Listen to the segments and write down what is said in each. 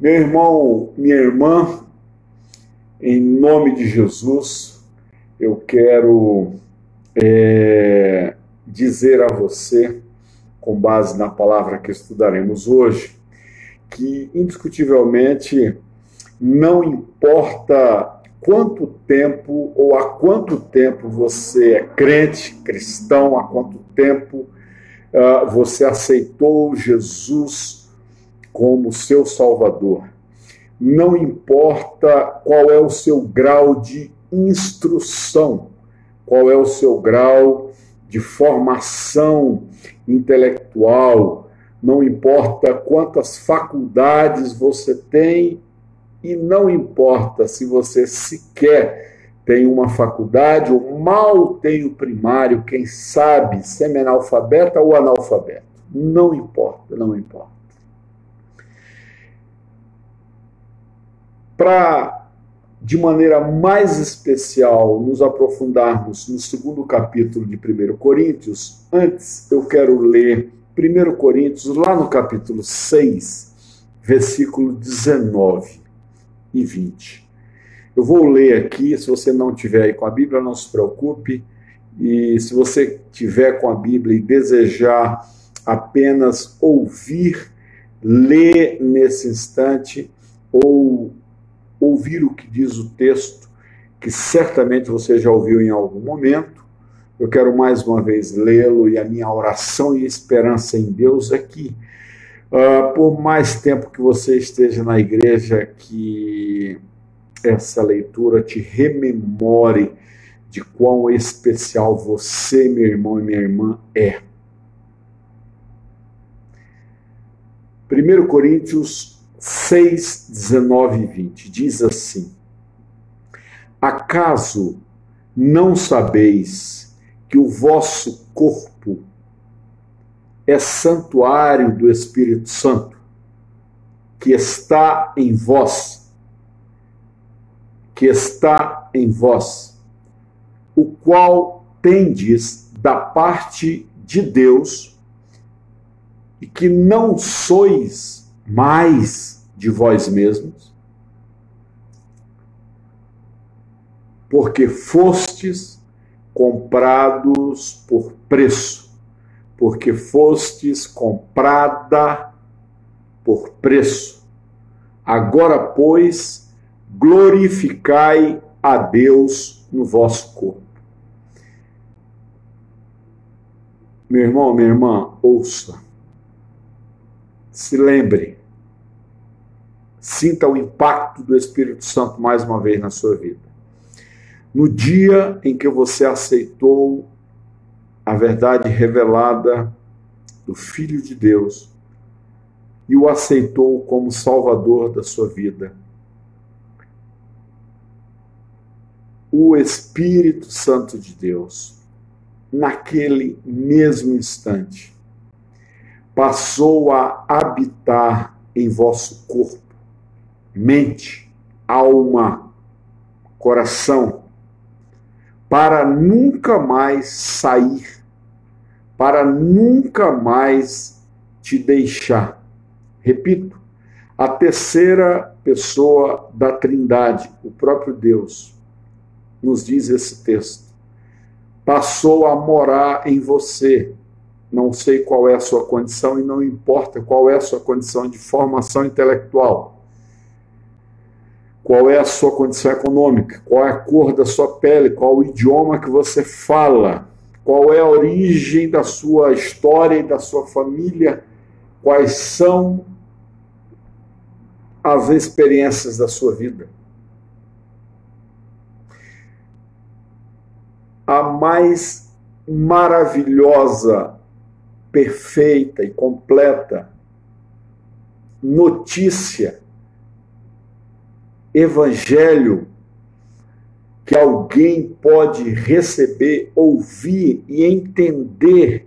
Meu irmão, minha irmã, em nome de Jesus, eu quero é, dizer a você, com base na palavra que estudaremos hoje, que indiscutivelmente não importa quanto tempo ou há quanto tempo você é crente, cristão, há quanto tempo uh, você aceitou Jesus como seu Salvador. Não importa qual é o seu grau de instrução, qual é o seu grau de formação intelectual, não importa quantas faculdades você tem e não importa se você sequer tem uma faculdade ou mal tem o primário, quem sabe, semi-analfabeta ou analfabeto. Não importa, não importa. Para, de maneira mais especial, nos aprofundarmos no segundo capítulo de 1 Coríntios, antes eu quero ler 1 Coríntios, lá no capítulo 6, versículo 19 e 20. Eu vou ler aqui, se você não tiver aí com a Bíblia, não se preocupe. E se você tiver com a Bíblia e desejar apenas ouvir, ler nesse instante, ou ouvir o que diz o texto, que certamente você já ouviu em algum momento. Eu quero mais uma vez lê-lo e a minha oração e esperança em Deus é que, uh, por mais tempo que você esteja na igreja, que essa leitura te rememore de quão especial você, meu irmão e minha irmã, é. 1 Coríntios 6, 19 e 20. Diz assim: Acaso não sabeis que o vosso corpo é santuário do Espírito Santo, que está em vós, que está em vós, o qual tendes da parte de Deus, e que não sois mais de vós mesmos, porque fostes comprados por preço, porque fostes comprada por preço. Agora, pois, glorificai a Deus no vosso corpo. Meu irmão, minha irmã, ouça. Se lembre Sinta o impacto do Espírito Santo mais uma vez na sua vida. No dia em que você aceitou a verdade revelada do Filho de Deus e o aceitou como Salvador da sua vida, o Espírito Santo de Deus, naquele mesmo instante, passou a habitar em vosso corpo mente, alma, coração, para nunca mais sair, para nunca mais te deixar. Repito, a terceira pessoa da Trindade, o próprio Deus, nos diz esse texto, passou a morar em você. Não sei qual é a sua condição e não importa qual é a sua condição de formação intelectual qual é a sua condição econômica, qual é a cor da sua pele, qual o idioma que você fala, qual é a origem da sua história e da sua família, quais são as experiências da sua vida. A mais maravilhosa, perfeita e completa notícia evangelho que alguém pode receber, ouvir e entender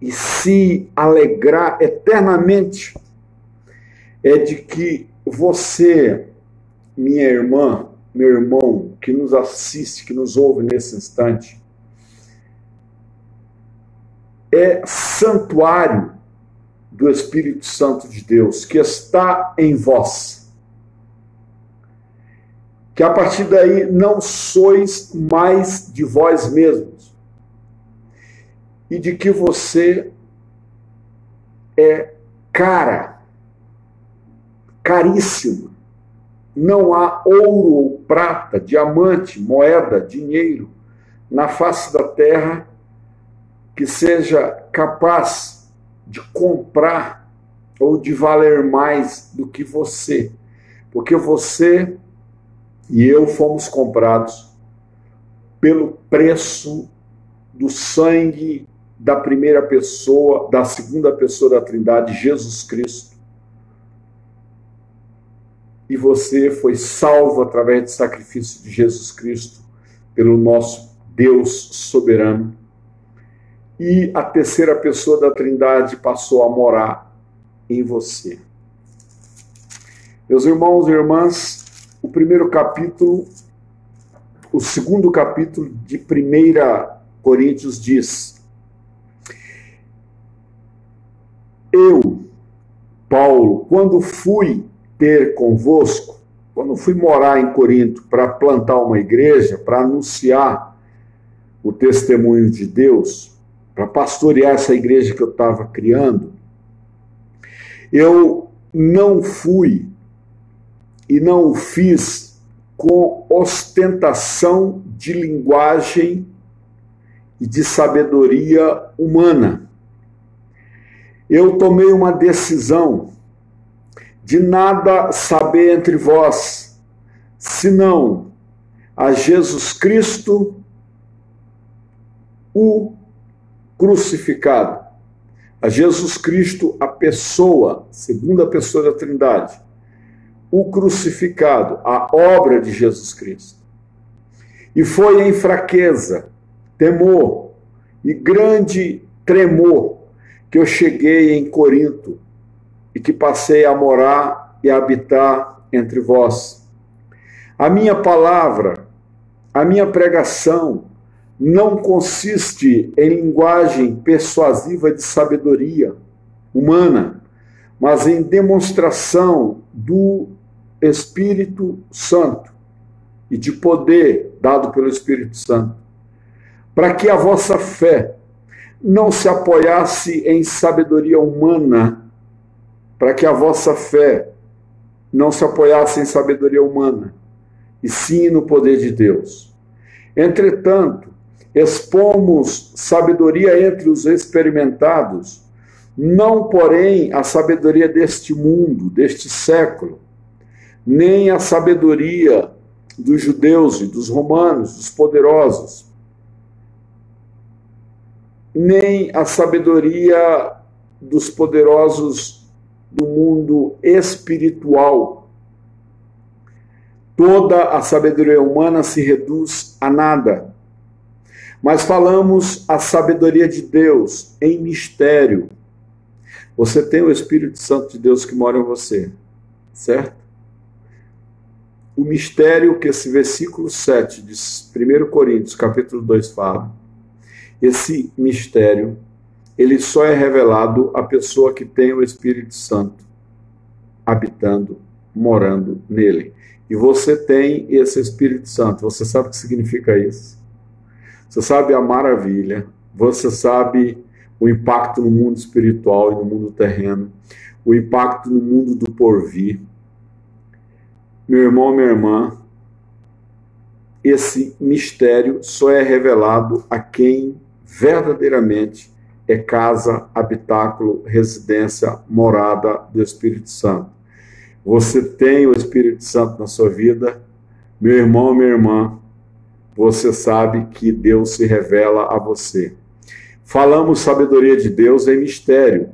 e se alegrar eternamente é de que você, minha irmã, meu irmão, que nos assiste, que nos ouve nesse instante, é santuário do Espírito Santo de Deus que está em vós. Que a partir daí não sois mais de vós mesmos. E de que você é cara, caríssima. Não há ouro ou prata, diamante, moeda, dinheiro na face da terra que seja capaz de comprar ou de valer mais do que você. Porque você e eu fomos comprados pelo preço do sangue da primeira pessoa, da segunda pessoa da Trindade, Jesus Cristo. E você foi salvo através do sacrifício de Jesus Cristo pelo nosso Deus soberano e a terceira pessoa da Trindade passou a morar em você. Meus irmãos e irmãs, o primeiro capítulo, o segundo capítulo de 1 Coríntios diz: Eu, Paulo, quando fui ter convosco, quando fui morar em Corinto para plantar uma igreja, para anunciar o testemunho de Deus, para pastorear essa igreja que eu estava criando, eu não fui e não o fiz com ostentação de linguagem e de sabedoria humana. Eu tomei uma decisão de nada saber entre vós, senão a Jesus Cristo, o crucificado, a Jesus Cristo, a pessoa, segunda pessoa da Trindade, o crucificado, a obra de Jesus Cristo. E foi em fraqueza, temor e grande tremor que eu cheguei em Corinto e que passei a morar e a habitar entre vós. A minha palavra, a minha pregação, não consiste em linguagem persuasiva de sabedoria humana, mas em demonstração do Espírito Santo e de poder dado pelo Espírito Santo, para que a vossa fé não se apoiasse em sabedoria humana, para que a vossa fé não se apoiasse em sabedoria humana, e sim no poder de Deus. Entretanto, expomos sabedoria entre os experimentados, não, porém, a sabedoria deste mundo, deste século, nem a sabedoria dos judeus e dos romanos, dos poderosos, nem a sabedoria dos poderosos do mundo espiritual. Toda a sabedoria humana se reduz a nada mas falamos a sabedoria de Deus em mistério. Você tem o Espírito Santo de Deus que mora em você, certo? O mistério que esse versículo 7 de 1 Coríntios, capítulo 2 fala, esse mistério, ele só é revelado à pessoa que tem o Espírito Santo habitando, morando nele. E você tem esse Espírito Santo. Você sabe o que significa isso? Você sabe a maravilha, você sabe o impacto no mundo espiritual e no mundo terreno, o impacto no mundo do porvir. Meu irmão, minha irmã, esse mistério só é revelado a quem verdadeiramente é casa, habitáculo, residência, morada do Espírito Santo. Você tem o Espírito Santo na sua vida, meu irmão, minha irmã, você sabe que Deus se revela a você. Falamos sabedoria de Deus em mistério.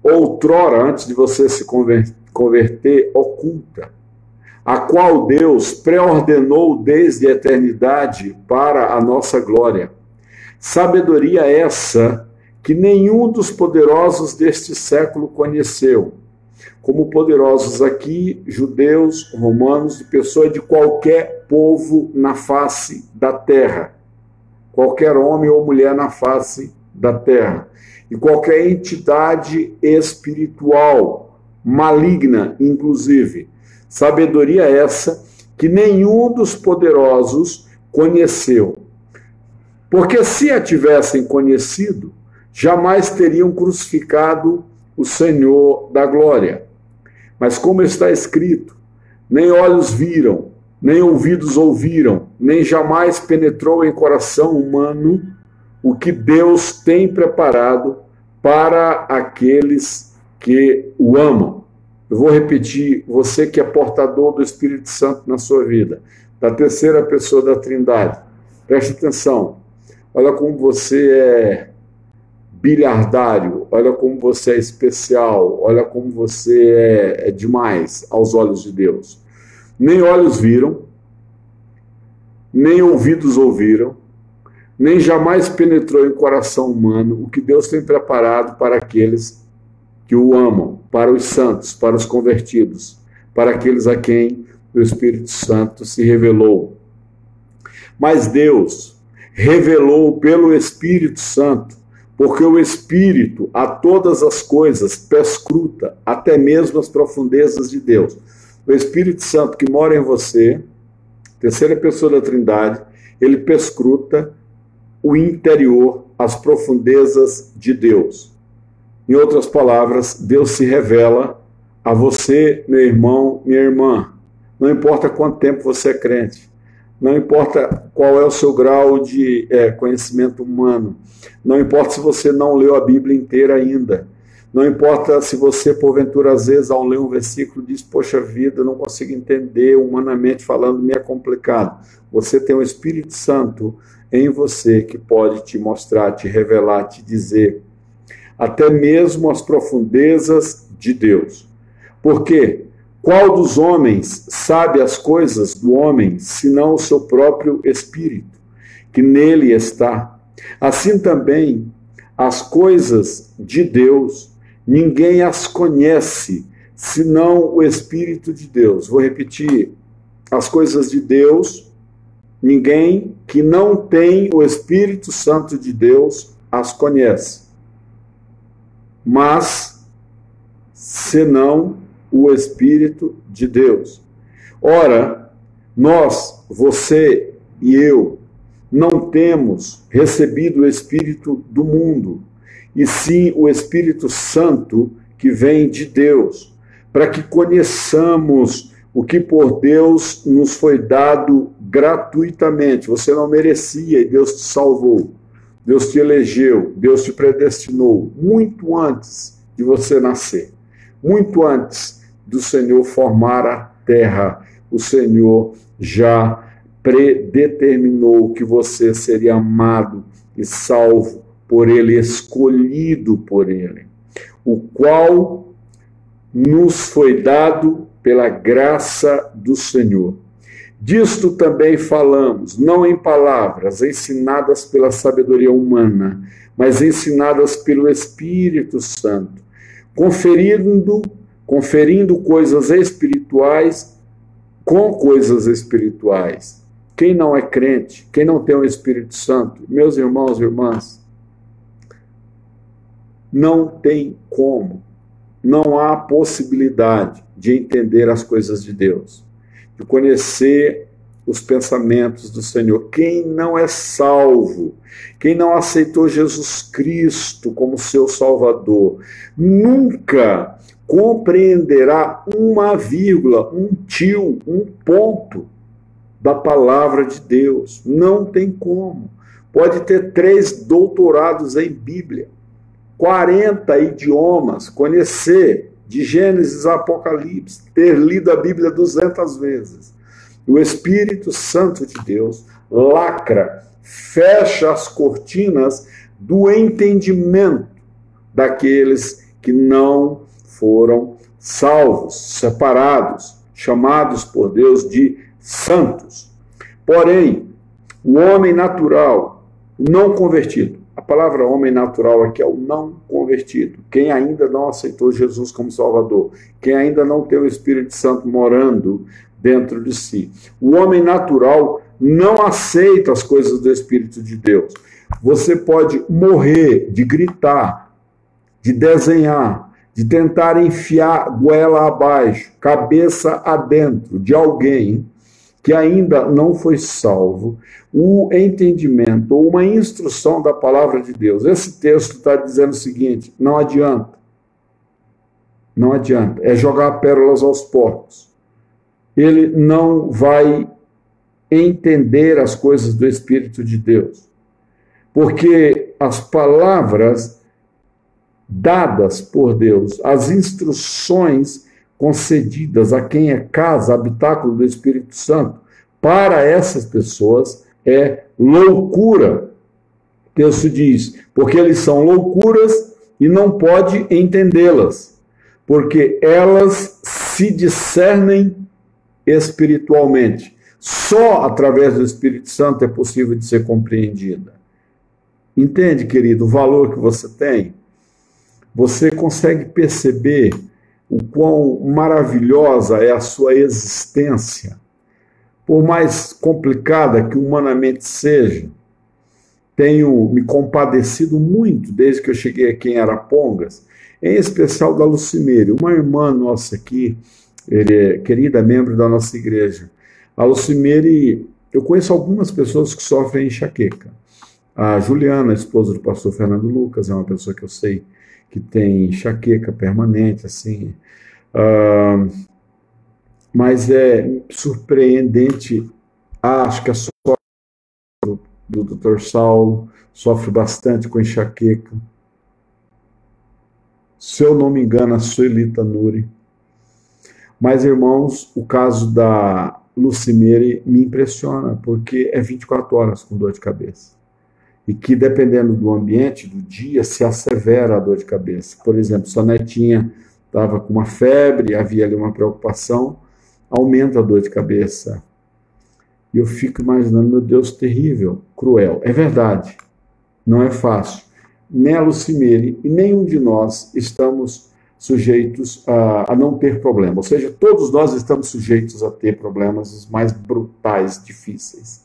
Outrora, antes de você se converter, oculta, a qual Deus preordenou desde a eternidade para a nossa glória. Sabedoria essa que nenhum dos poderosos deste século conheceu como poderosos aqui, judeus, romanos pessoas de qualquer povo na face da terra, qualquer homem ou mulher na face da terra e qualquer entidade espiritual, maligna, inclusive. Sabedoria essa que nenhum dos poderosos conheceu. Porque se a tivessem conhecido, jamais teriam crucificado o Senhor da glória. Mas como está escrito, nem olhos viram, nem ouvidos ouviram, nem jamais penetrou em coração humano o que Deus tem preparado para aqueles que o amam. Eu vou repetir, você que é portador do Espírito Santo na sua vida, da terceira pessoa da Trindade, preste atenção. Olha como você é bilhardário, olha como você é especial, olha como você é, é demais aos olhos de Deus. Nem olhos viram, nem ouvidos ouviram, nem jamais penetrou em coração humano o que Deus tem preparado para aqueles que o amam, para os santos, para os convertidos, para aqueles a quem o Espírito Santo se revelou. Mas Deus revelou pelo Espírito Santo, porque o Espírito a todas as coisas perscruta, até mesmo as profundezas de Deus o Espírito Santo que mora em você, terceira pessoa da Trindade, ele perscruta o interior, as profundezas de Deus. Em outras palavras, Deus se revela a você, meu irmão, minha irmã. Não importa quanto tempo você é crente, não importa qual é o seu grau de é, conhecimento humano, não importa se você não leu a Bíblia inteira ainda, não importa se você, porventura, às vezes, ao ler um versículo, diz: Poxa vida, não consigo entender, humanamente falando, me é complicado. Você tem o Espírito Santo em você que pode te mostrar, te revelar, te dizer, até mesmo as profundezas de Deus. Porque qual dos homens sabe as coisas do homem, senão o seu próprio Espírito, que nele está? Assim também as coisas de Deus ninguém as conhece senão o Espírito de Deus. Vou repetir: as coisas de Deus, ninguém que não tem o Espírito Santo de Deus as conhece. Mas, senão o Espírito de Deus. Ora, nós, você e eu, não temos recebido o Espírito do mundo, e sim o Espírito Santo que vem de Deus, para que conheçamos o que por Deus nos foi dado gratuitamente. Você não merecia e Deus te salvou. Deus te elegeu, Deus te predestinou muito antes de você nascer, muito antes do Senhor formar a terra. O Senhor já predeterminou que você seria amado e salvo por ele, escolhido por ele, o qual nos foi dado pela graça do Senhor. Disto também falamos, não em palavras ensinadas pela sabedoria humana, mas ensinadas pelo Espírito Santo, conferindo, conferindo coisas espirituais com coisas espirituais. Quem não é crente, quem não tem o Espírito Santo, meus irmãos e irmãs, não tem como, não há possibilidade de entender as coisas de Deus, de conhecer os pensamentos do Senhor. Quem não é salvo, quem não aceitou Jesus Cristo como seu Salvador, nunca compreenderá uma vírgula, um tio, um ponto da palavra de Deus. Não tem como. Pode ter três doutorados em Bíblia 40 idiomas, conhecer de Gênesis a Apocalipse, ter lido a Bíblia 200 vezes. O Espírito Santo de Deus lacra, fecha as cortinas do entendimento daqueles que não foram salvos, separados, chamados por Deus de santos. Porém, o homem natural, não convertido, a palavra homem natural aqui é o não convertido, quem ainda não aceitou Jesus como Salvador, quem ainda não tem o Espírito Santo morando dentro de si. O homem natural não aceita as coisas do Espírito de Deus, Você pode morrer de gritar, de desenhar, de tentar enfiar goela abaixo, cabeça adentro de alguém que ainda não foi salvo, o entendimento ou uma instrução da palavra de Deus. Esse texto está dizendo o seguinte: não adianta. Não adianta. É jogar pérolas aos porcos. Ele não vai entender as coisas do Espírito de Deus. Porque as palavras dadas por Deus, as instruções concedidas a quem é casa, habitáculo do Espírito Santo, para essas pessoas é loucura. O texto diz, porque eles são loucuras e não pode entendê-las, porque elas se discernem espiritualmente. Só através do Espírito Santo é possível de ser compreendida. Entende, querido, o valor que você tem? Você consegue perceber o quão maravilhosa é a sua existência, por mais complicada que humanamente seja. Tenho me compadecido muito desde que eu cheguei aqui em Arapongas, em especial da Lucimere, uma irmã nossa aqui, é querida membro da nossa igreja. A Lucimere, eu conheço algumas pessoas que sofrem enxaqueca. A Juliana, esposa do pastor Fernando Lucas, é uma pessoa que eu sei que tem enxaqueca permanente, assim. Uh, mas é surpreendente, acho que a sorte do, do Dr. Saulo sofre bastante com enxaqueca. Se eu não me engano, a Suelita Nuri. Mas, irmãos, o caso da Lucimere me impressiona, porque é 24 horas com dor de cabeça e que, dependendo do ambiente, do dia, se assevera a dor de cabeça. Por exemplo, sua netinha estava com uma febre, havia ali uma preocupação, aumenta a dor de cabeça. E eu fico imaginando, meu Deus, terrível, cruel. É verdade, não é fácil. Nem a Lucimere e nenhum de nós estamos sujeitos a, a, não ter problema. Ou seja, todos nós estamos sujeitos a ter problemas os mais brutais, difíceis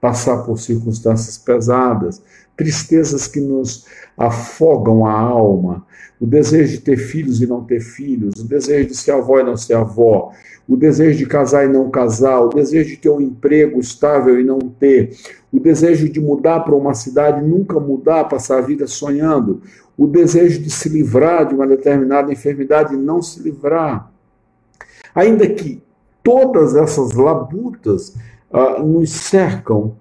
passar por circunstâncias pesadas, tristezas que nos afogam a alma, o desejo de ter filhos e não ter filhos, o desejo de ser avó e não ser avó, o desejo de casar e não casar, o desejo de ter um emprego estável e não ter, o desejo de mudar para uma cidade e nunca mudar, passar a vida sonhando, o desejo de se livrar de uma determinada enfermidade e não se livrar. Ainda que todas essas labutas uh, nos cercam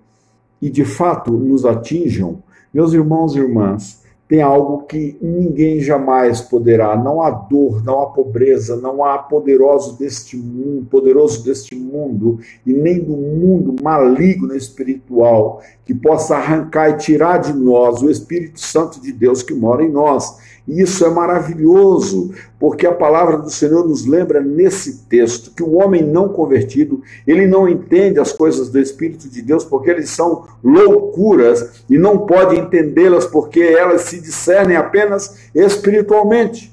e de fato nos atinjam, meus irmãos e irmãs, tem algo que ninguém jamais poderá. Não há dor, não há pobreza, não há poderoso deste mundo, poderoso deste mundo e nem do mundo maligno espiritual que possa arrancar e tirar de nós o Espírito Santo de Deus que mora em nós. E isso é maravilhoso, porque a palavra do Senhor nos lembra nesse texto que o homem não convertido, ele não entende as coisas do Espírito de Deus porque eles são loucuras e não pode entendê-las porque elas se discernem apenas espiritualmente.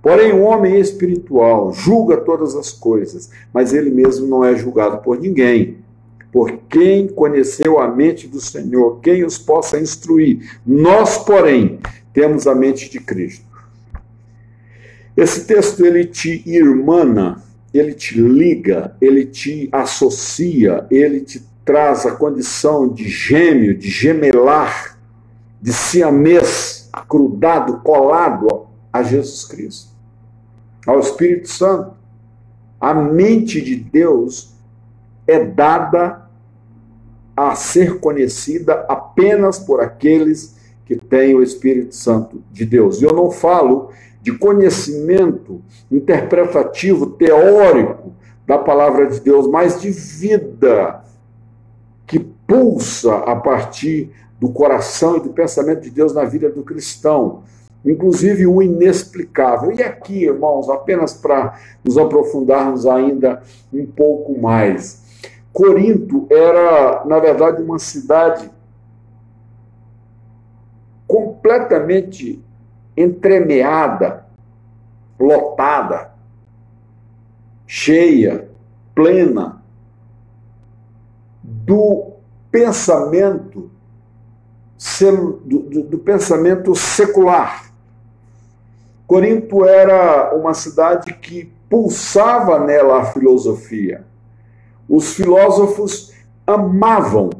Porém, o homem espiritual julga todas as coisas, mas ele mesmo não é julgado por ninguém. Por quem conheceu a mente do Senhor, quem os possa instruir. Nós, porém, temos a mente de Cristo. Esse texto ele te irmana, ele te liga, ele te associa, ele te traz a condição de gêmeo, de gemelar, de siamês, crudado, colado a Jesus Cristo, ao Espírito Santo. A mente de Deus é dada a ser conhecida apenas por aqueles que tem o Espírito Santo de Deus. E eu não falo de conhecimento interpretativo, teórico da palavra de Deus, mas de vida que pulsa a partir do coração e do pensamento de Deus na vida do cristão. Inclusive o inexplicável. E aqui, irmãos, apenas para nos aprofundarmos ainda um pouco mais. Corinto era, na verdade, uma cidade completamente entremeada, lotada, cheia, plena do pensamento do, do pensamento secular. Corinto era uma cidade que pulsava nela a filosofia. Os filósofos amavam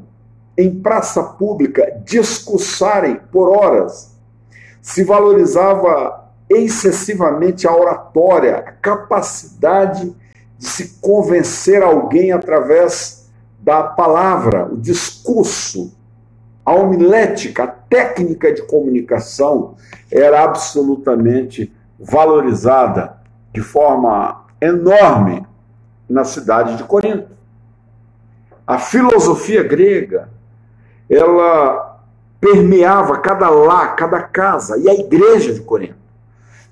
em praça pública discursarem por horas. Se valorizava excessivamente a oratória, a capacidade de se convencer alguém através da palavra, o discurso, a homilética, a técnica de comunicação era absolutamente valorizada de forma enorme na cidade de Corinto. A filosofia grega, ela permeava cada lá, cada casa, e a igreja de Corinto.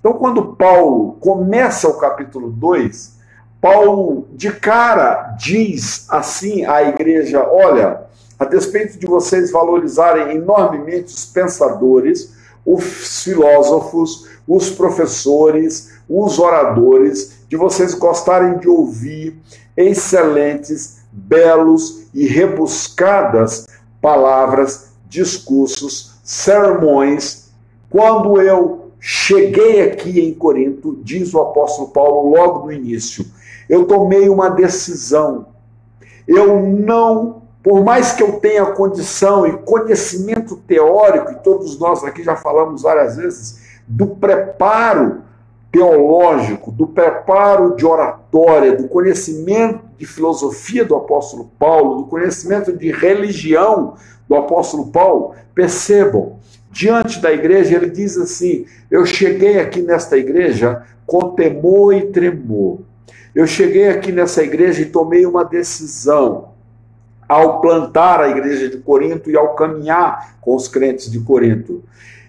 Então, quando Paulo começa o capítulo 2, Paulo de cara diz assim à igreja: olha, a despeito de vocês valorizarem enormemente os pensadores, os filósofos, os professores, os oradores, de vocês gostarem de ouvir excelentes, belos e rebuscadas palavras, discursos, sermões. Quando eu cheguei aqui em Corinto, diz o apóstolo Paulo logo no início, eu tomei uma decisão. Eu não, por mais que eu tenha condição e conhecimento teórico, e todos nós aqui já falamos várias vezes, do preparo teológico, do preparo de oratória, do conhecimento de filosofia do apóstolo Paulo, do conhecimento de religião do apóstolo Paulo, percebam, diante da igreja, ele diz assim: Eu cheguei aqui nesta igreja com temor e tremor. Eu cheguei aqui nessa igreja e tomei uma decisão ao plantar a igreja de Corinto e ao caminhar com os crentes de Corinto.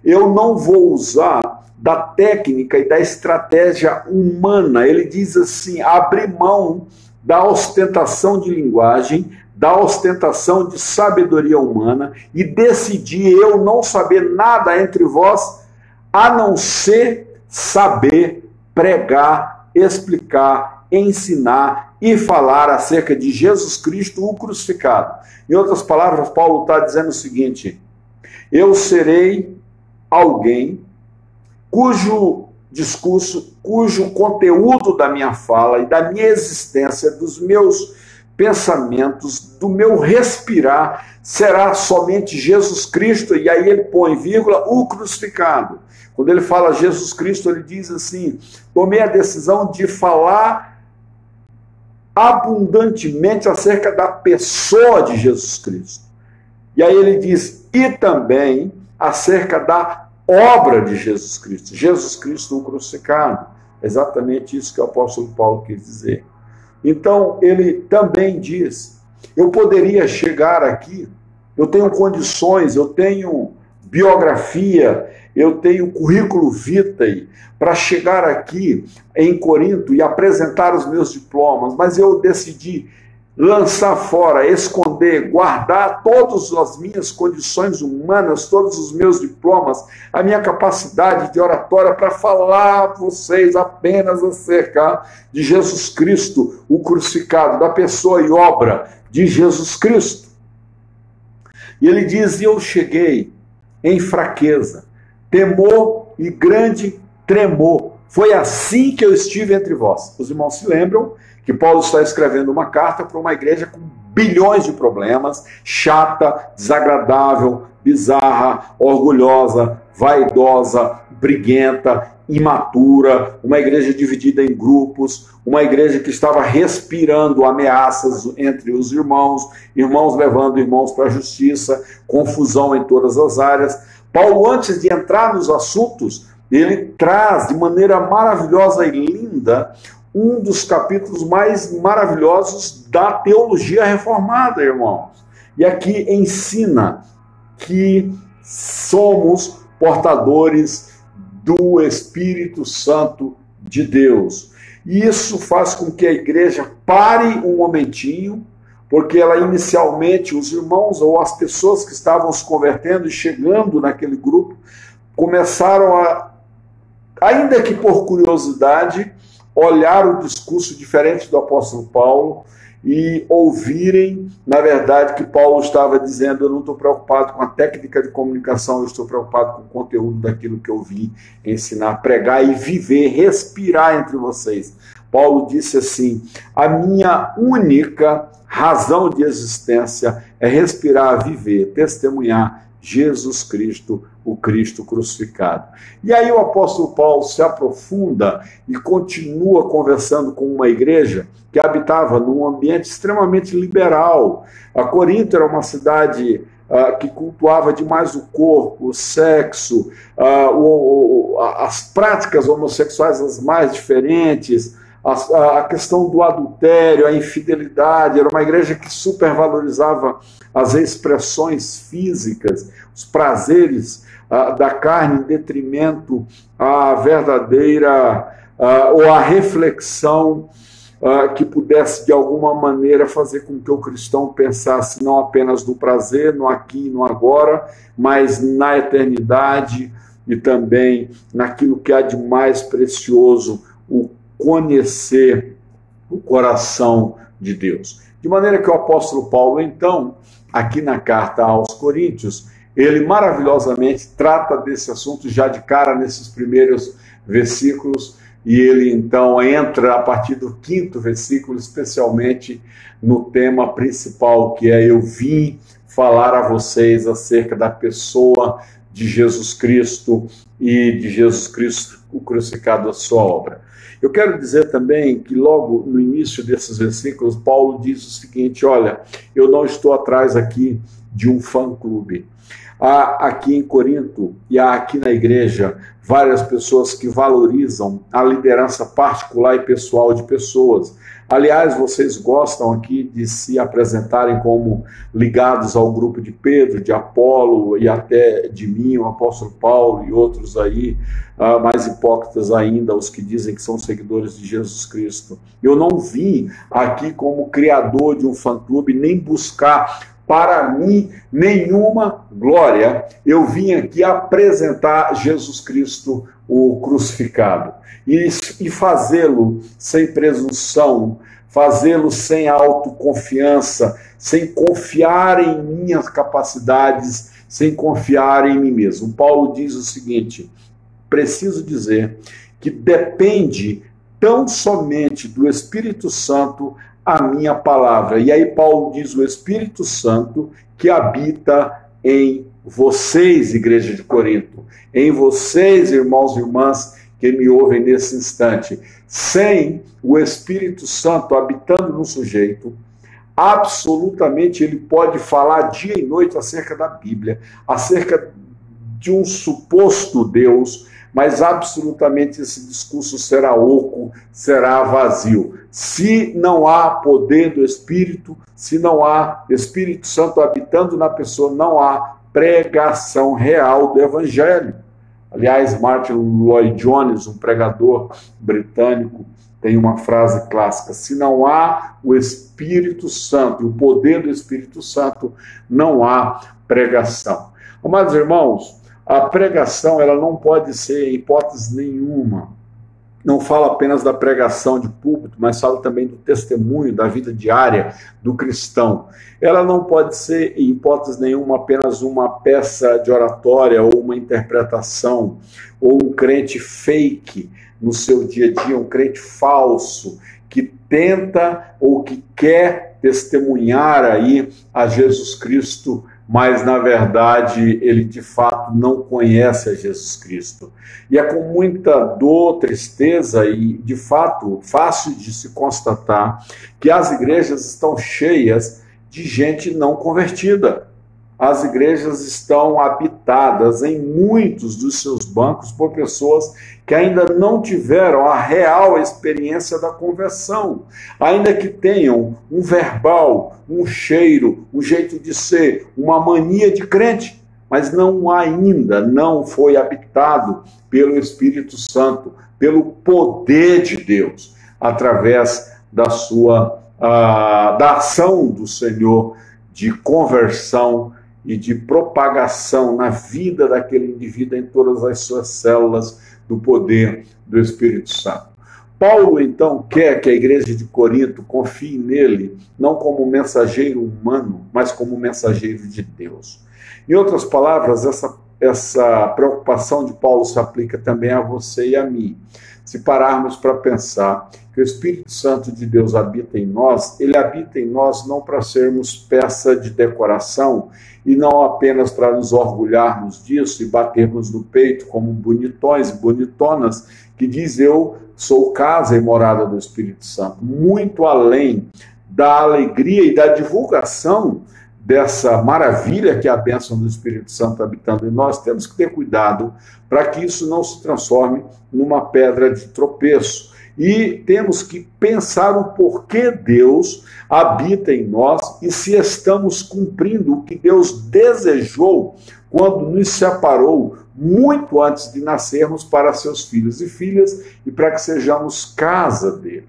Eu não vou usar da técnica e da estratégia humana. Ele diz assim: abrir mão da ostentação de linguagem, da ostentação de sabedoria humana e decidir eu não saber nada entre vós, a não ser saber pregar, explicar, ensinar e falar acerca de Jesus Cristo, o crucificado. Em outras palavras, Paulo está dizendo o seguinte: eu serei alguém cujo discurso, cujo conteúdo da minha fala e da minha existência, dos meus pensamentos, do meu respirar, será somente Jesus Cristo, e aí ele põe vírgula, o crucificado. Quando ele fala Jesus Cristo, ele diz assim: tomei a decisão de falar abundantemente acerca da pessoa de Jesus Cristo. E aí ele diz: e também acerca da obra de Jesus Cristo, Jesus Cristo o crucificado. Exatamente isso que o apóstolo Paulo quis dizer. Então, ele também diz: eu poderia chegar aqui, eu tenho condições, eu tenho biografia, eu tenho currículo vitae para chegar aqui em Corinto e apresentar os meus diplomas, mas eu decidi lançar fora, esconder, guardar todas as minhas condições humanas, todos os meus diplomas, a minha capacidade de oratória para falar a vocês apenas acerca de Jesus Cristo, o crucificado, da pessoa e obra de Jesus Cristo. E ele diz: eu cheguei em fraqueza, temor e grande tremor. Foi assim que eu estive entre vós. Os irmãos se lembram que Paulo está escrevendo uma carta para uma igreja com bilhões de problemas, chata, desagradável, bizarra, orgulhosa, vaidosa, briguenta, imatura, uma igreja dividida em grupos, uma igreja que estava respirando ameaças entre os irmãos, irmãos levando irmãos para a justiça, confusão em todas as áreas. Paulo, antes de entrar nos assuntos, ele traz de maneira maravilhosa e linda um dos capítulos mais maravilhosos da teologia reformada, irmãos. E aqui ensina que somos portadores do Espírito Santo de Deus. E isso faz com que a igreja pare um momentinho, porque ela inicialmente, os irmãos ou as pessoas que estavam se convertendo e chegando naquele grupo, começaram a, ainda que por curiosidade, olhar o discurso diferente do apóstolo Paulo e ouvirem, na verdade, que Paulo estava dizendo: eu não estou preocupado com a técnica de comunicação, eu estou preocupado com o conteúdo daquilo que eu vim ensinar, pregar e viver, respirar entre vocês. Paulo disse assim: a minha única razão de existência é respirar, viver, testemunhar Jesus Cristo, o Cristo crucificado. E aí o apóstolo Paulo se aprofunda e continua conversando com uma igreja que habitava num ambiente extremamente liberal. A Corinto era uma cidade uh, que cultuava demais o corpo, o sexo, uh, o, o, as práticas homossexuais as mais diferentes, a, a, questão do adultério, a infidelidade, era uma igreja que supervalorizava as expressões físicas, os prazeres da carne em detrimento à verdadeira ou à reflexão que pudesse de alguma maneira fazer com que o cristão pensasse não apenas no prazer, no aqui e no agora, mas na eternidade e também naquilo que há de mais precioso, conhecer o coração de Deus. De maneira que o apóstolo Paulo, então, aqui na carta aos Coríntios, ele maravilhosamente trata desse assunto já de cara nesses primeiros versículos, e ele então entra a partir do quinto versículo, especialmente no tema principal, que é: Eu vim falar a vocês acerca da pessoa de Jesus Cristo e de Jesus Cristo o crucificado, a sua obra. Eu quero dizer também que logo no início desses versículos, Paulo diz o seguinte: olha, eu não estou atrás aqui de um fã-clube. Há aqui em Corinto e há aqui na igreja várias pessoas que valorizam a liderança particular e pessoal de pessoas. Aliás, vocês gostam aqui de se apresentarem como ligados ao grupo de Pedro, de Apolo e até de mim, o apóstolo Paulo e outros aí, uh, mais hipócritas ainda, os que dizem que são seguidores de Jesus Cristo. Eu não vim aqui como criador de um fã-clube, nem buscar para mim nenhuma glória. Eu vim aqui apresentar Jesus Cristo, o crucificado, e, e fazê-lo sem presunção, fazê-lo sem autoconfiança, sem confiar em minhas capacidades, sem confiar em mim mesmo. Paulo diz o seguinte: preciso dizer que depende tão somente do Espírito Santo a minha palavra. E aí Paulo diz o Espírito Santo que habita em vocês, igreja de Corinto, em vocês, irmãos e irmãs que me ouvem nesse instante. Sem o Espírito Santo habitando no sujeito, absolutamente ele pode falar dia e noite acerca da Bíblia, acerca de um suposto Deus, mas absolutamente esse discurso será oco, será vazio. Se não há poder do Espírito, se não há Espírito Santo habitando na pessoa, não há pregação real do Evangelho. Aliás, Martin Lloyd Jones, um pregador britânico, tem uma frase clássica: se não há o Espírito Santo e o poder do Espírito Santo, não há pregação. Amados irmãos, a pregação ela não pode ser, hipótese nenhuma, não fala apenas da pregação de púlpito, mas fala também do testemunho da vida diária do cristão. Ela não pode ser, em hipótese nenhuma, apenas uma peça de oratória ou uma interpretação, ou um crente fake no seu dia a dia, um crente falso que tenta ou que quer testemunhar aí a Jesus Cristo mas na verdade ele de fato não conhece a Jesus Cristo. E é com muita dor, tristeza e de fato fácil de se constatar que as igrejas estão cheias de gente não convertida as igrejas estão habitadas em muitos dos seus bancos por pessoas que ainda não tiveram a real experiência da conversão, ainda que tenham um verbal, um cheiro, um jeito de ser, uma mania de crente, mas não ainda não foi habitado pelo Espírito Santo, pelo poder de Deus, através da sua uh, da ação do Senhor de conversão e de propagação na vida daquele indivíduo em todas as suas células do poder do Espírito Santo. Paulo então quer que a igreja de Corinto confie nele, não como mensageiro humano, mas como mensageiro de Deus. Em outras palavras, essa, essa preocupação de Paulo se aplica também a você e a mim. Se pararmos para pensar que o Espírito Santo de Deus habita em nós, ele habita em nós não para sermos peça de decoração e não apenas para nos orgulharmos disso e batermos no peito como bonitões e bonitonas, que diz eu sou casa e morada do Espírito Santo, muito além da alegria e da divulgação dessa maravilha que é a bênção do Espírito Santo habitando em nós, temos que ter cuidado para que isso não se transforme numa pedra de tropeço. E temos que pensar o porquê Deus habita em nós e se estamos cumprindo o que Deus desejou quando nos separou muito antes de nascermos para seus filhos e filhas e para que sejamos casa dele.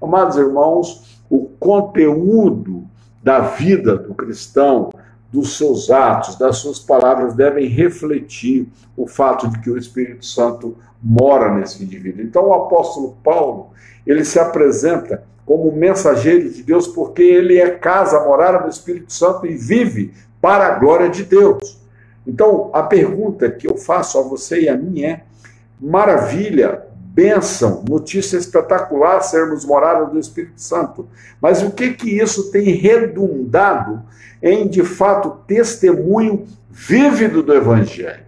Amados irmãos, o conteúdo da vida do cristão, dos seus atos, das suas palavras devem refletir o fato de que o Espírito Santo mora nesse indivíduo. Então o apóstolo Paulo, ele se apresenta como mensageiro de Deus porque ele é casa, morada do Espírito Santo e vive para a glória de Deus. Então, a pergunta que eu faço a você e a mim é: maravilha, bênção, notícia espetacular sermos morados do Espírito Santo. Mas o que que isso tem redundado em, de fato, testemunho vívido do Evangelho?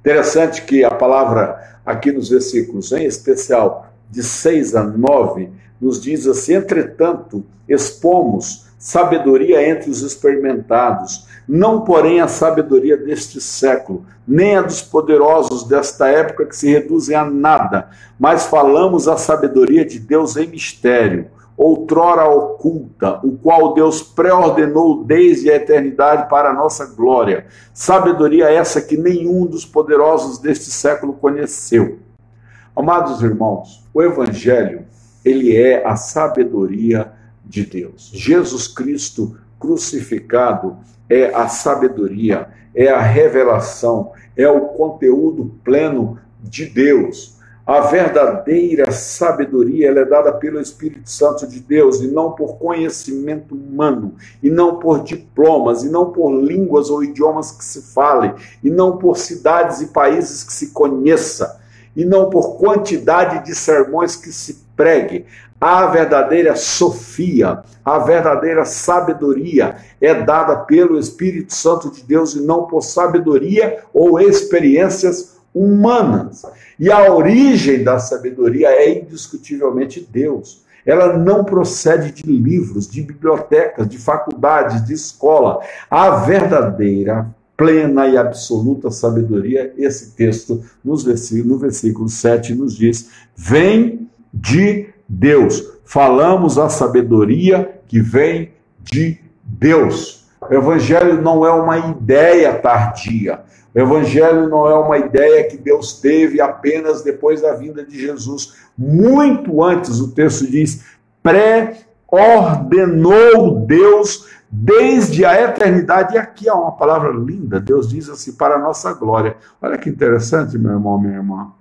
Interessante que a palavra aqui nos versículos, em especial de 6 a 9, nos diz assim: entretanto, expomos sabedoria entre os experimentados, não porém a sabedoria deste século, nem a dos poderosos desta época que se reduzem a nada, mas falamos a sabedoria de Deus em mistério, outrora oculta, o qual Deus pré-ordenou desde a eternidade para a nossa glória. Sabedoria essa que nenhum dos poderosos deste século conheceu. Amados irmãos, o evangelho, ele é a sabedoria de Deus. Jesus Cristo crucificado é a sabedoria, é a revelação, é o conteúdo pleno de Deus. A verdadeira sabedoria ela é dada pelo Espírito Santo de Deus e não por conhecimento humano, e não por diplomas, e não por línguas ou idiomas que se falem, e não por cidades e países que se conheça, e não por quantidade de sermões que se pregue. A verdadeira sofia, a verdadeira sabedoria é dada pelo Espírito Santo de Deus e não por sabedoria ou experiências humanas. E a origem da sabedoria é indiscutivelmente Deus. Ela não procede de livros, de bibliotecas, de faculdades, de escola. A verdadeira, plena e absoluta sabedoria, esse texto nos versículo, no versículo 7 nos diz: vem de Deus. Falamos a sabedoria que vem de Deus. O Evangelho não é uma ideia tardia. O Evangelho não é uma ideia que Deus teve apenas depois da vinda de Jesus. Muito antes, o texto diz, pré-ordenou Deus desde a eternidade. E aqui há uma palavra linda. Deus diz assim, para a nossa glória. Olha que interessante, meu irmão, minha irmã.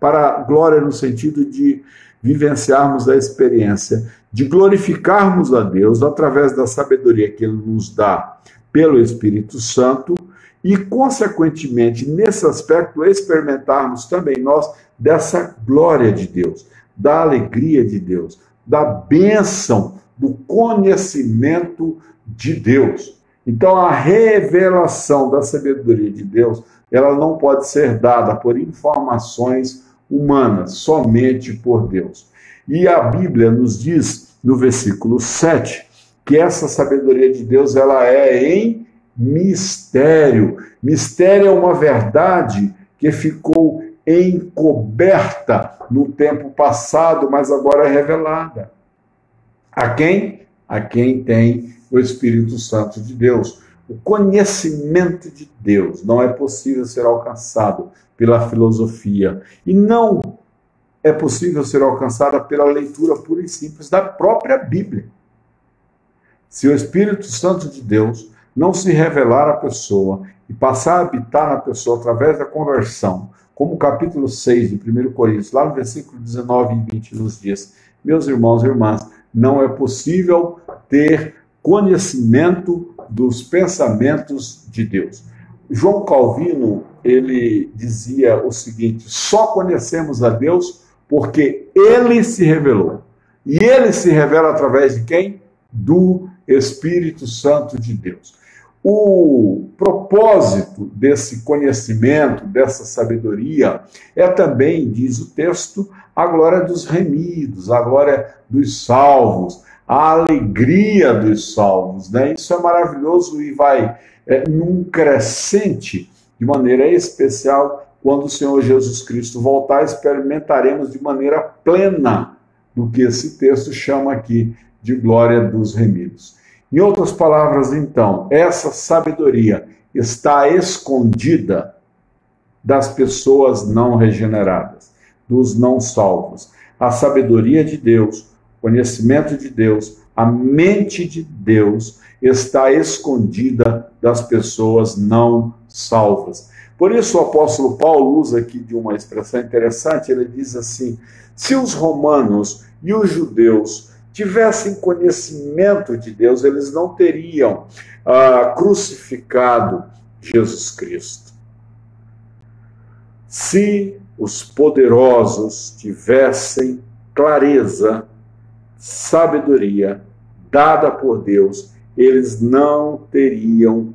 Para glória no sentido de vivenciarmos a experiência de glorificarmos a Deus através da sabedoria que Ele nos dá pelo Espírito Santo e, consequentemente, nesse aspecto, experimentarmos também nós dessa glória de Deus, da alegria de Deus, da bênção, do conhecimento de Deus. Então, a revelação da sabedoria de Deus, ela não pode ser dada por informações humana, somente por Deus. E a Bíblia nos diz no versículo 7 que essa sabedoria de Deus ela é em mistério. Mistério é uma verdade que ficou encoberta no tempo passado, mas agora é revelada. A quem? A quem tem o Espírito Santo de Deus. O conhecimento de Deus não é possível ser alcançado pela filosofia e não é possível ser alcançada pela leitura pura e simples da própria Bíblia. Se o Espírito Santo de Deus não se revelar à pessoa e passar a habitar na pessoa através da conversão, como o capítulo 6 de 1 Coríntios, lá no versículo 19 e 20, nos diz: Meus irmãos e irmãs, não é possível ter conhecimento dos pensamentos de Deus. João Calvino, ele dizia o seguinte: só conhecemos a Deus porque ele se revelou. E ele se revela através de quem? Do Espírito Santo de Deus. O propósito desse conhecimento, dessa sabedoria, é também, diz o texto, a glória dos remidos, a glória dos salvos, a alegria dos salvos. Né? Isso é maravilhoso e vai é, num crescente de maneira especial quando o Senhor Jesus Cristo voltar, experimentaremos de maneira plena do que esse texto chama aqui de glória dos remidos. Em outras palavras, então, essa sabedoria está escondida das pessoas não regeneradas, dos não salvos. A sabedoria de Deus, o conhecimento de Deus, a mente de Deus está escondida das pessoas não salvas. Por isso o apóstolo Paulo usa aqui de uma expressão interessante, ele diz assim: se os romanos e os judeus tivessem conhecimento de Deus, eles não teriam ah, crucificado Jesus Cristo. Se os poderosos tivessem clareza, sabedoria dada por Deus, eles não teriam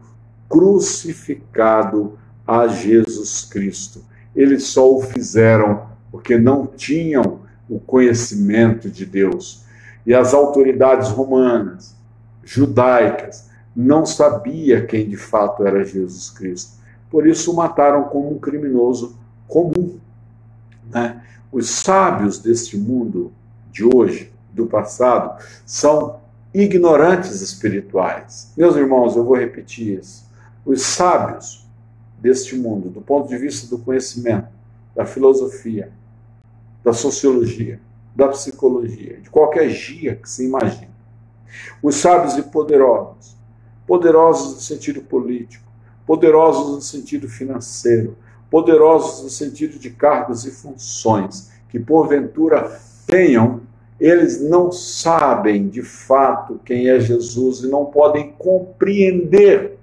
crucificado a Jesus Cristo. Eles só o fizeram porque não tinham o conhecimento de Deus e as autoridades romanas, judaicas, não sabia quem de fato era Jesus Cristo. Por isso o mataram como um criminoso comum. Né? Os sábios deste mundo de hoje, do passado, são ignorantes espirituais. Meus irmãos, eu vou repetir isso. Os sábios deste mundo, do ponto de vista do conhecimento, da filosofia, da sociologia, da psicologia, de qualquer gia que se imagine. Os sábios e poderosos, poderosos no sentido político, poderosos no sentido financeiro, poderosos no sentido de cargos e funções, que porventura tenham, eles não sabem de fato quem é Jesus e não podem compreender,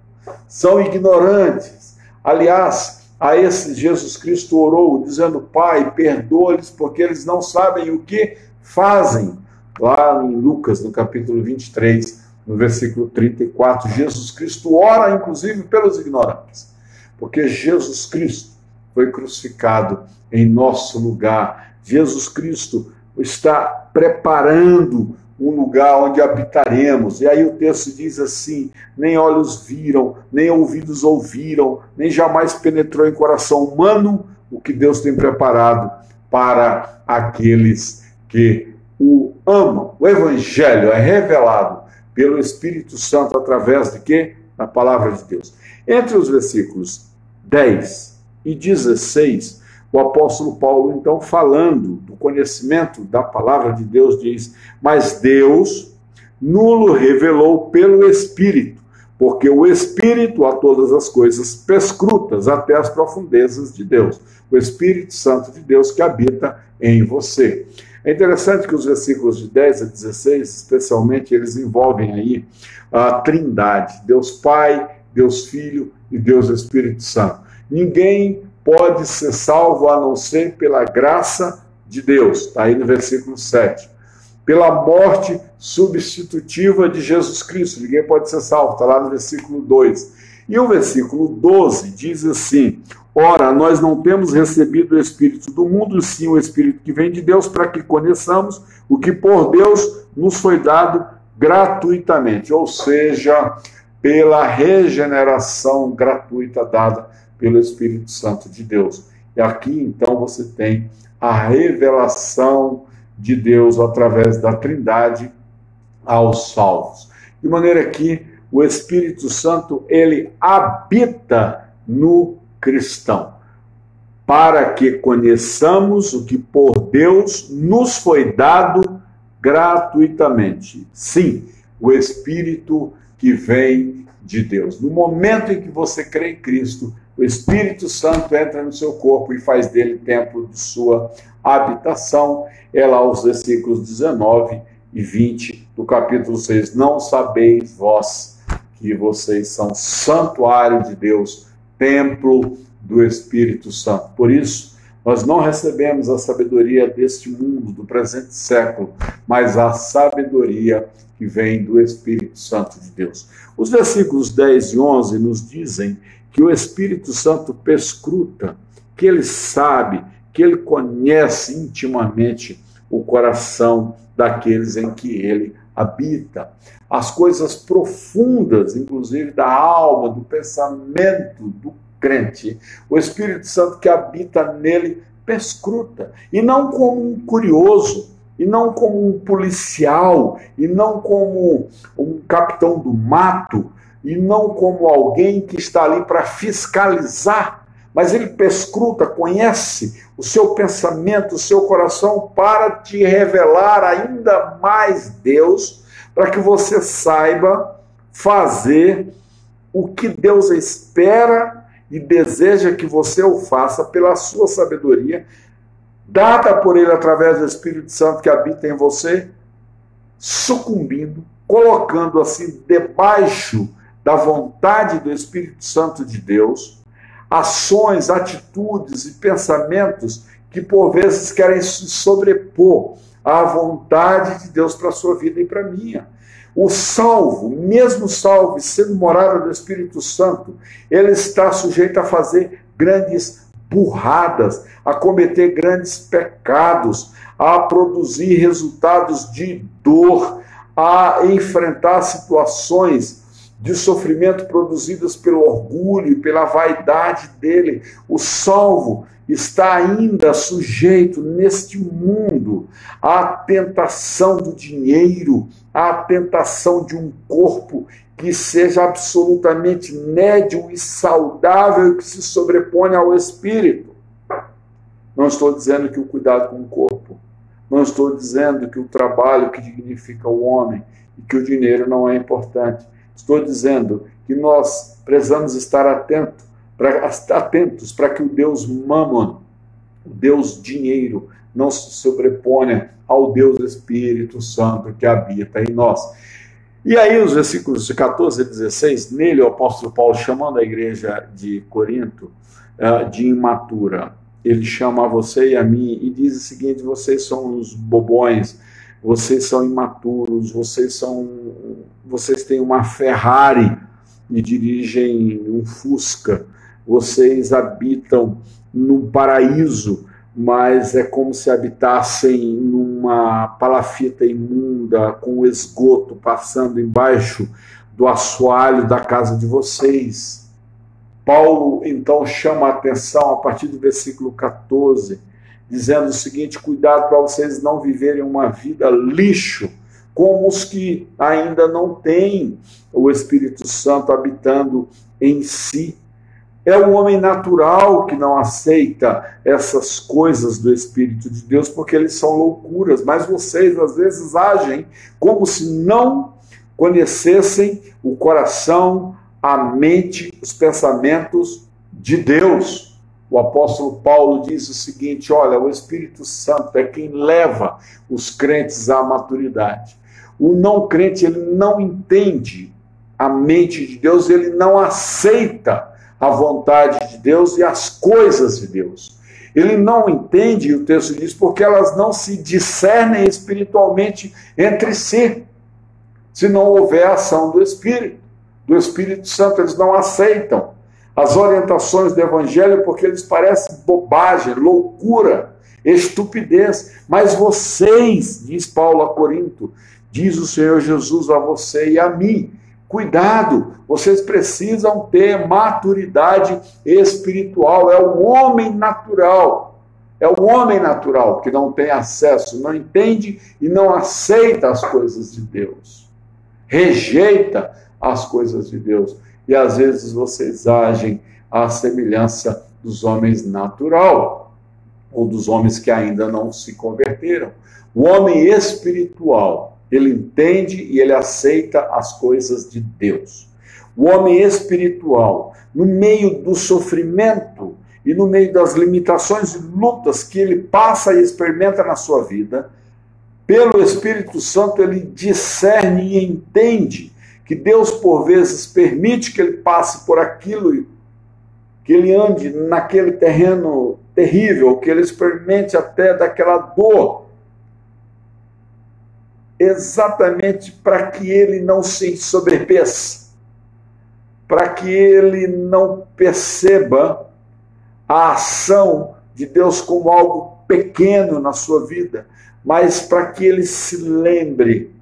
são ignorantes. Aliás, a esse Jesus Cristo orou, dizendo: Pai, perdoa-lhes, porque eles não sabem o que fazem. Lá em Lucas, no capítulo 23, no versículo 34, Jesus Cristo ora, inclusive, pelos ignorantes, porque Jesus Cristo foi crucificado em nosso lugar. Jesus Cristo está preparando um lugar onde habitaremos. E aí o texto diz assim: nem olhos viram, nem ouvidos ouviram, nem jamais penetrou em coração humano o que Deus tem preparado para aqueles que o amam. O evangelho é revelado pelo Espírito Santo através de quê? Da palavra de Deus. Entre os versículos 10 e 16, o apóstolo Paulo, então, falando do conhecimento da palavra de Deus, diz: Mas Deus nulo revelou pelo Espírito, porque o Espírito a todas as coisas perscrutas até as profundezas de Deus, o Espírito Santo de Deus que habita em você. É interessante que os versículos de 10 a 16, especialmente, eles envolvem aí a Trindade, Deus Pai, Deus Filho e Deus Espírito Santo. Ninguém pode ser salvo a não ser pela graça de Deus. Está aí no versículo 7. Pela morte substitutiva de Jesus Cristo. Ninguém pode ser salvo. Está lá no versículo 2. E o versículo 12 diz assim: Ora, nós não temos recebido o Espírito do mundo, sim o Espírito que vem de Deus, para que conheçamos o que por Deus nos foi dado gratuitamente, ou seja, pela regeneração gratuita dada pelo Espírito Santo de Deus. E aqui então você tem a revelação de Deus através da Trindade aos salvos. De maneira que o Espírito Santo ele habita no cristão, para que conheçamos o que por Deus nos foi dado gratuitamente. Sim, o Espírito que vem de Deus. No momento em que você crê em Cristo, o Espírito Santo entra no seu corpo e faz dele templo de sua habitação. É lá os versículos 19 e 20 do capítulo 6. Não sabeis vós que vocês são santuário de Deus, templo do Espírito Santo. Por isso, nós não recebemos a sabedoria deste mundo, do presente século, mas a sabedoria que vem do Espírito Santo de Deus. Os versículos 10 e 11 nos dizem que o Espírito Santo perscruta, que ele sabe, que ele conhece intimamente o coração daqueles em que ele habita. As coisas profundas, inclusive da alma, do pensamento do crente. O Espírito Santo que habita nele perscruta, e não como um curioso, e não como um policial, e não como um capitão do mato, e não como alguém que está ali para fiscalizar, mas ele perscruta, conhece o seu pensamento, o seu coração, para te revelar ainda mais Deus, para que você saiba fazer o que Deus espera e deseja que você o faça pela sua sabedoria, dada por Ele através do Espírito Santo que habita em você, sucumbindo, colocando assim debaixo da vontade do Espírito Santo de Deus, ações, atitudes e pensamentos que por vezes querem se sobrepor à vontade de Deus para a sua vida e para a minha. O salvo, mesmo salvo, sendo morada do Espírito Santo, ele está sujeito a fazer grandes burradas, a cometer grandes pecados, a produzir resultados de dor, a enfrentar situações de sofrimento produzidas pelo orgulho e pela vaidade dele. O salvo está ainda sujeito neste mundo à tentação do dinheiro, à tentação de um corpo que seja absolutamente nédio e saudável que se sobrepõe ao espírito. Não estou dizendo que o cuidado com o corpo, não estou dizendo que o trabalho que dignifica o homem e que o dinheiro não é importante. Estou dizendo que nós precisamos estar atento, pra, atentos para que o Deus Mammon, o Deus dinheiro, não se sobreponha ao Deus Espírito Santo que habita em nós. E aí, os versículos de 14 a 16, nele o apóstolo Paulo chamando a igreja de Corinto uh, de imatura. Ele chama a você e a mim e diz o seguinte: vocês são os bobões, vocês são imaturos, vocês são vocês têm uma Ferrari e dirigem um Fusca, vocês habitam num paraíso, mas é como se habitassem numa palafita imunda, com esgoto passando embaixo do assoalho da casa de vocês. Paulo então chama a atenção a partir do versículo 14, dizendo o seguinte: cuidado para vocês não viverem uma vida lixo como os que ainda não têm o Espírito Santo habitando em si. É o homem natural que não aceita essas coisas do Espírito de Deus porque eles são loucuras, mas vocês às vezes agem como se não conhecessem o coração, a mente, os pensamentos de Deus. O apóstolo Paulo diz o seguinte: olha, o Espírito Santo é quem leva os crentes à maturidade. O não crente, ele não entende a mente de Deus, ele não aceita a vontade de Deus e as coisas de Deus. Ele não entende, o texto diz, porque elas não se discernem espiritualmente entre si, se não houver ação do Espírito, do Espírito Santo, eles não aceitam as orientações do Evangelho porque eles parecem bobagem, loucura, estupidez. Mas vocês, diz Paulo a Corinto, diz o Senhor Jesus a você e a mim. Cuidado, vocês precisam ter maturidade espiritual. É o homem natural. É o homem natural que não tem acesso, não entende e não aceita as coisas de Deus. Rejeita as coisas de Deus. E às vezes vocês agem à semelhança dos homens natural ou dos homens que ainda não se converteram. O homem espiritual ele entende e ele aceita as coisas de Deus. O homem espiritual, no meio do sofrimento e no meio das limitações e lutas que ele passa e experimenta na sua vida, pelo Espírito Santo ele discerne e entende que Deus por vezes permite que ele passe por aquilo, que ele ande naquele terreno terrível, que ele experimente até daquela dor, exatamente para que ele não se sobrepeça, para que ele não perceba a ação de Deus como algo pequeno na sua vida, mas para que ele se lembre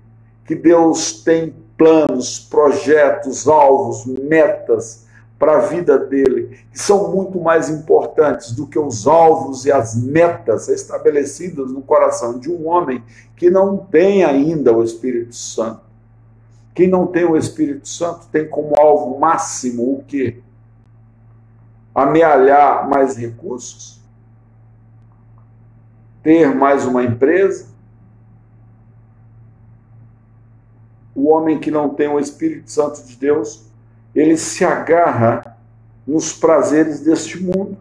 que Deus tem planos, projetos, alvos, metas para a vida dele, que são muito mais importantes do que os alvos e as metas estabelecidas no coração de um homem que não tem ainda o Espírito Santo. Quem não tem o Espírito Santo tem como alvo máximo o quê? Amealhar mais recursos, ter mais uma empresa. O homem que não tem o Espírito Santo de Deus ele se agarra nos prazeres deste mundo,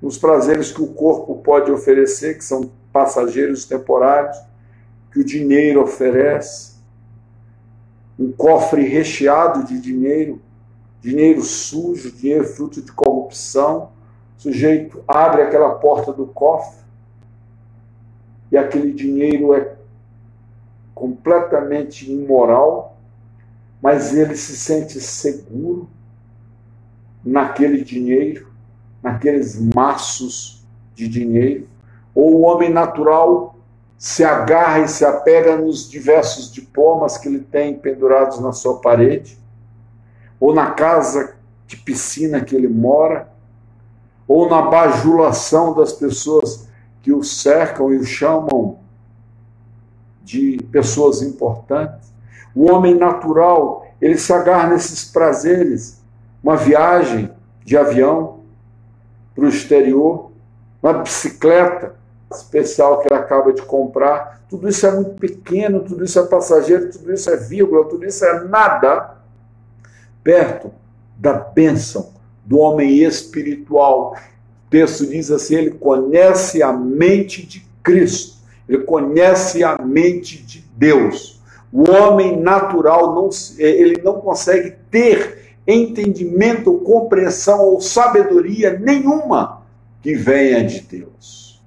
nos prazeres que o corpo pode oferecer, que são passageiros temporários, que o dinheiro oferece, um cofre recheado de dinheiro, dinheiro sujo, dinheiro fruto de corrupção. O sujeito abre aquela porta do cofre e aquele dinheiro é completamente imoral, mas ele se sente seguro naquele dinheiro, naqueles maços de dinheiro. Ou o homem natural se agarra e se apega nos diversos diplomas que ele tem pendurados na sua parede, ou na casa de piscina que ele mora, ou na bajulação das pessoas que o cercam e o chamam de pessoas importantes. O homem natural, ele se agarra nesses prazeres. Uma viagem de avião para o exterior, uma bicicleta especial que ele acaba de comprar. Tudo isso é muito pequeno, tudo isso é passageiro, tudo isso é vírgula, tudo isso é nada perto da bênção do homem espiritual. O texto diz assim: ele conhece a mente de Cristo, ele conhece a mente de Deus. O homem natural não, é, ele não consegue ter entendimento, compreensão ou sabedoria nenhuma que venha de Deus.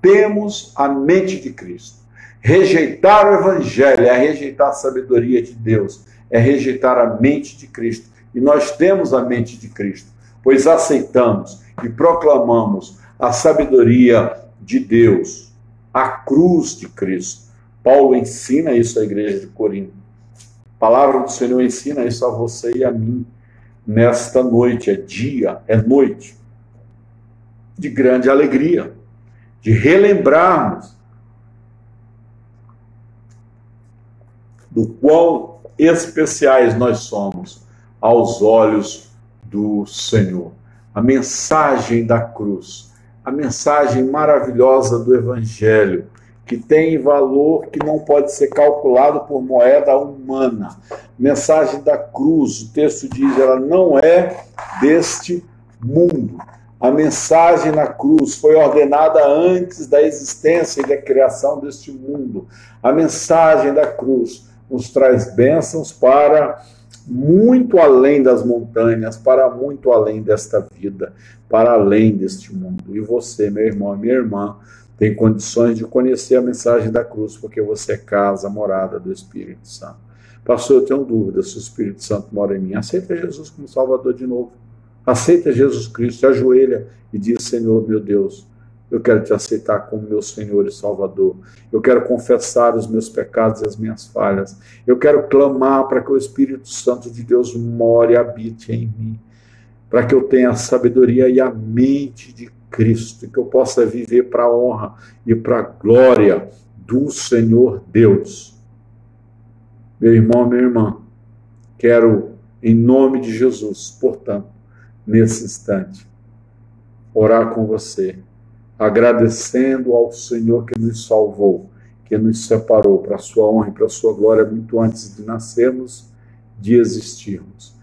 Temos a mente de Cristo. Rejeitar o Evangelho é rejeitar a sabedoria de Deus, é rejeitar a mente de Cristo. E nós temos a mente de Cristo, pois aceitamos e proclamamos a sabedoria de Deus, a cruz de Cristo Paulo ensina isso à igreja de Corinto. A palavra do Senhor ensina isso a você e a mim nesta noite. É dia, é noite de grande alegria, de relembrarmos do quão especiais nós somos aos olhos do Senhor. A mensagem da cruz, a mensagem maravilhosa do Evangelho, que tem valor que não pode ser calculado por moeda humana. Mensagem da cruz, o texto diz, ela não é deste mundo. A mensagem na cruz foi ordenada antes da existência e da criação deste mundo. A mensagem da cruz nos traz bênçãos para muito além das montanhas, para muito além desta vida, para além deste mundo. E você, meu irmão, minha irmã, tem condições de conhecer a mensagem da cruz, porque você é casa, morada do Espírito Santo. Pastor, eu tenho dúvida se o Espírito Santo mora em mim. Aceita Jesus como Salvador de novo. Aceita Jesus Cristo, ajoelha e diz: Senhor, meu Deus, eu quero te aceitar como meu Senhor e Salvador. Eu quero confessar os meus pecados e as minhas falhas. Eu quero clamar para que o Espírito Santo de Deus more e habite em mim. Para que eu tenha a sabedoria e a mente de Cristo, que eu possa viver para a honra e para a glória do Senhor Deus. Meu irmão, minha irmã, quero, em nome de Jesus, portanto, nesse instante, orar com você, agradecendo ao Senhor que nos salvou, que nos separou para a sua honra e para a sua glória muito antes de nascermos, de existirmos.